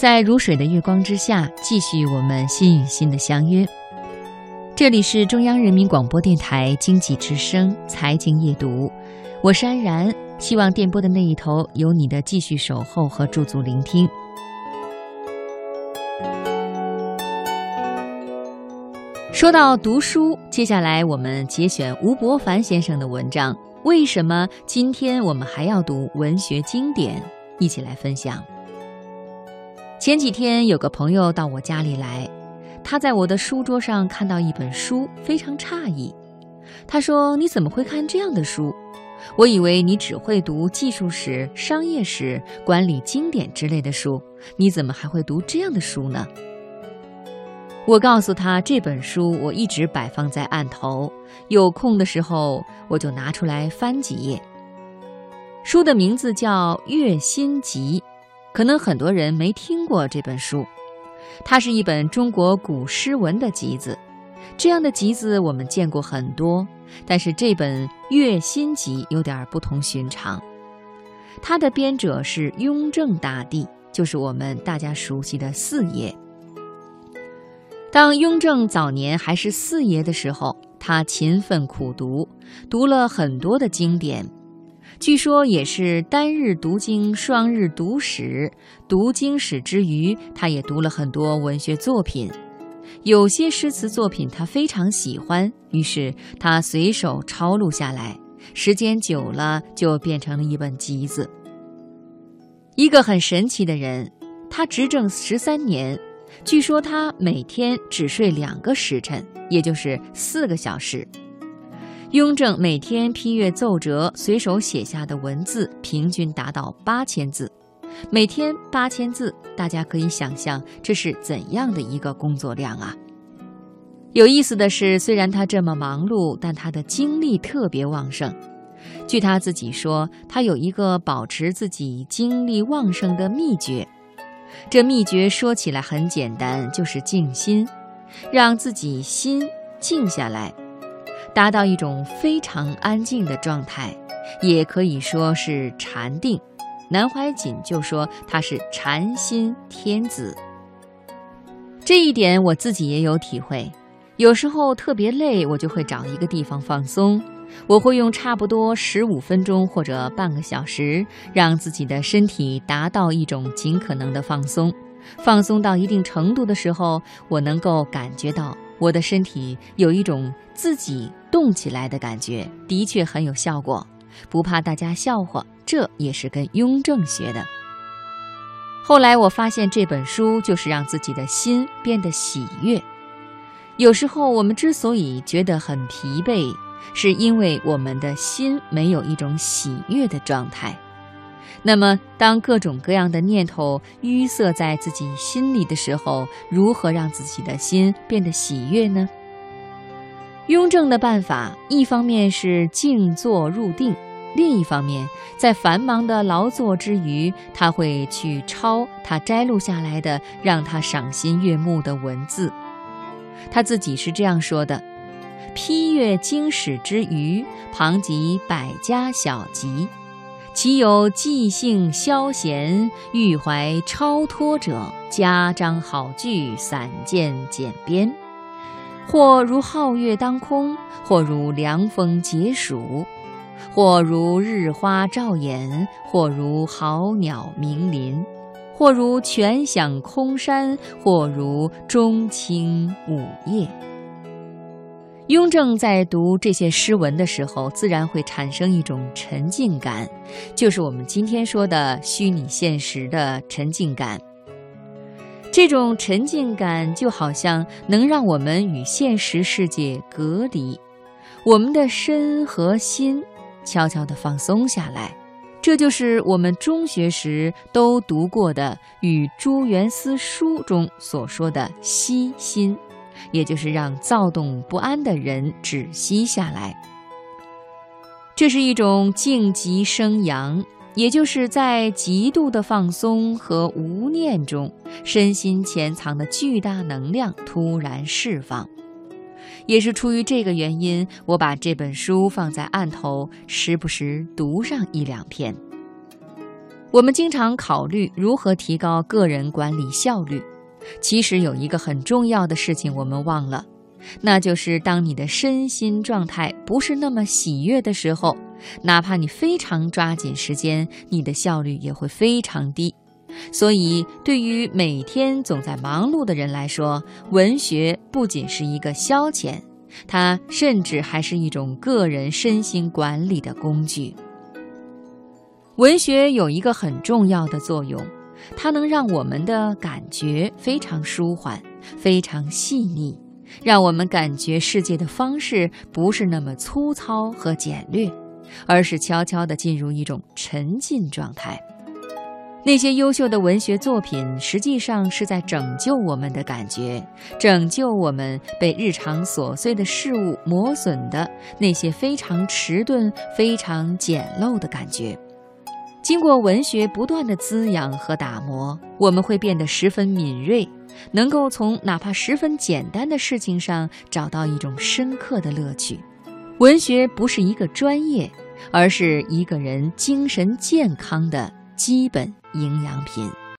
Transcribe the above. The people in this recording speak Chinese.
在如水的月光之下，继续我们心与心的相约。这里是中央人民广播电台经济之声财经夜读，我是安然。希望电波的那一头有你的继续守候和驻足聆听。说到读书，接下来我们节选吴伯凡先生的文章。为什么今天我们还要读文学经典？一起来分享。前几天有个朋友到我家里来，他在我的书桌上看到一本书，非常诧异。他说：“你怎么会看这样的书？我以为你只会读技术史、商业史、管理经典之类的书，你怎么还会读这样的书呢？”我告诉他，这本书我一直摆放在案头，有空的时候我就拿出来翻几页。书的名字叫《月心集》。可能很多人没听过这本书，它是一本中国古诗文的集子。这样的集子我们见过很多，但是这本《月心集》有点不同寻常。它的编者是雍正大帝，就是我们大家熟悉的四爷。当雍正早年还是四爷的时候，他勤奋苦读，读了很多的经典。据说也是单日读经，双日读史。读经史之余，他也读了很多文学作品。有些诗词作品他非常喜欢，于是他随手抄录下来。时间久了，就变成了一本集子。一个很神奇的人，他执政十三年，据说他每天只睡两个时辰，也就是四个小时。雍正每天批阅奏折，随手写下的文字平均达到八千字，每天八千字，大家可以想象这是怎样的一个工作量啊！有意思的是，虽然他这么忙碌，但他的精力特别旺盛。据他自己说，他有一个保持自己精力旺盛的秘诀。这秘诀说起来很简单，就是静心，让自己心静下来。达到一种非常安静的状态，也可以说是禅定。南怀瑾就说他是禅心天子。这一点我自己也有体会。有时候特别累，我就会找一个地方放松。我会用差不多十五分钟或者半个小时，让自己的身体达到一种尽可能的放松。放松到一定程度的时候，我能够感觉到。我的身体有一种自己动起来的感觉，的确很有效果，不怕大家笑话。这也是跟雍正学的。后来我发现这本书就是让自己的心变得喜悦。有时候我们之所以觉得很疲惫，是因为我们的心没有一种喜悦的状态。那么，当各种各样的念头淤塞在自己心里的时候，如何让自己的心变得喜悦呢？雍正的办法，一方面是静坐入定，另一方面，在繁忙的劳作之余，他会去抄他摘录下来的让他赏心悦目的文字。他自己是这样说的：“批阅经史之余，旁及百家小集。”其有即兴消闲、欲怀超脱者，加章好句，散见简编；或如皓月当空，或如凉风解暑，或如日花照眼，或如好鸟鸣林，或如泉响空山，或如钟情午夜。雍正在读这些诗文的时候，自然会产生一种沉浸感，就是我们今天说的虚拟现实的沉浸感。这种沉浸感就好像能让我们与现实世界隔离，我们的身和心悄悄地放松下来。这就是我们中学时都读过的《与朱元思书》中所说的“息心”。也就是让躁动不安的人止息下来，这是一种静极生阳，也就是在极度的放松和无念中，身心潜藏的巨大能量突然释放。也是出于这个原因，我把这本书放在案头，时不时读上一两篇。我们经常考虑如何提高个人管理效率，其实有一个很重要的事情我们忘了，那就是当你的身心状态不是那么喜悦的时候，哪怕你非常抓紧时间，你的效率也会非常低。所以，对于每天总在忙碌的人来说，文学不仅是一个消遣，它甚至还是一种个人身心管理的工具。文学有一个很重要的作用，它能让我们的感觉非常舒缓、非常细腻，让我们感觉世界的方式不是那么粗糙和简略，而是悄悄地进入一种沉浸状态。那些优秀的文学作品，实际上是在拯救我们的感觉，拯救我们被日常琐碎的事物磨损的那些非常迟钝、非常简陋的感觉。经过文学不断的滋养和打磨，我们会变得十分敏锐，能够从哪怕十分简单的事情上找到一种深刻的乐趣。文学不是一个专业，而是一个人精神健康的基本营养品。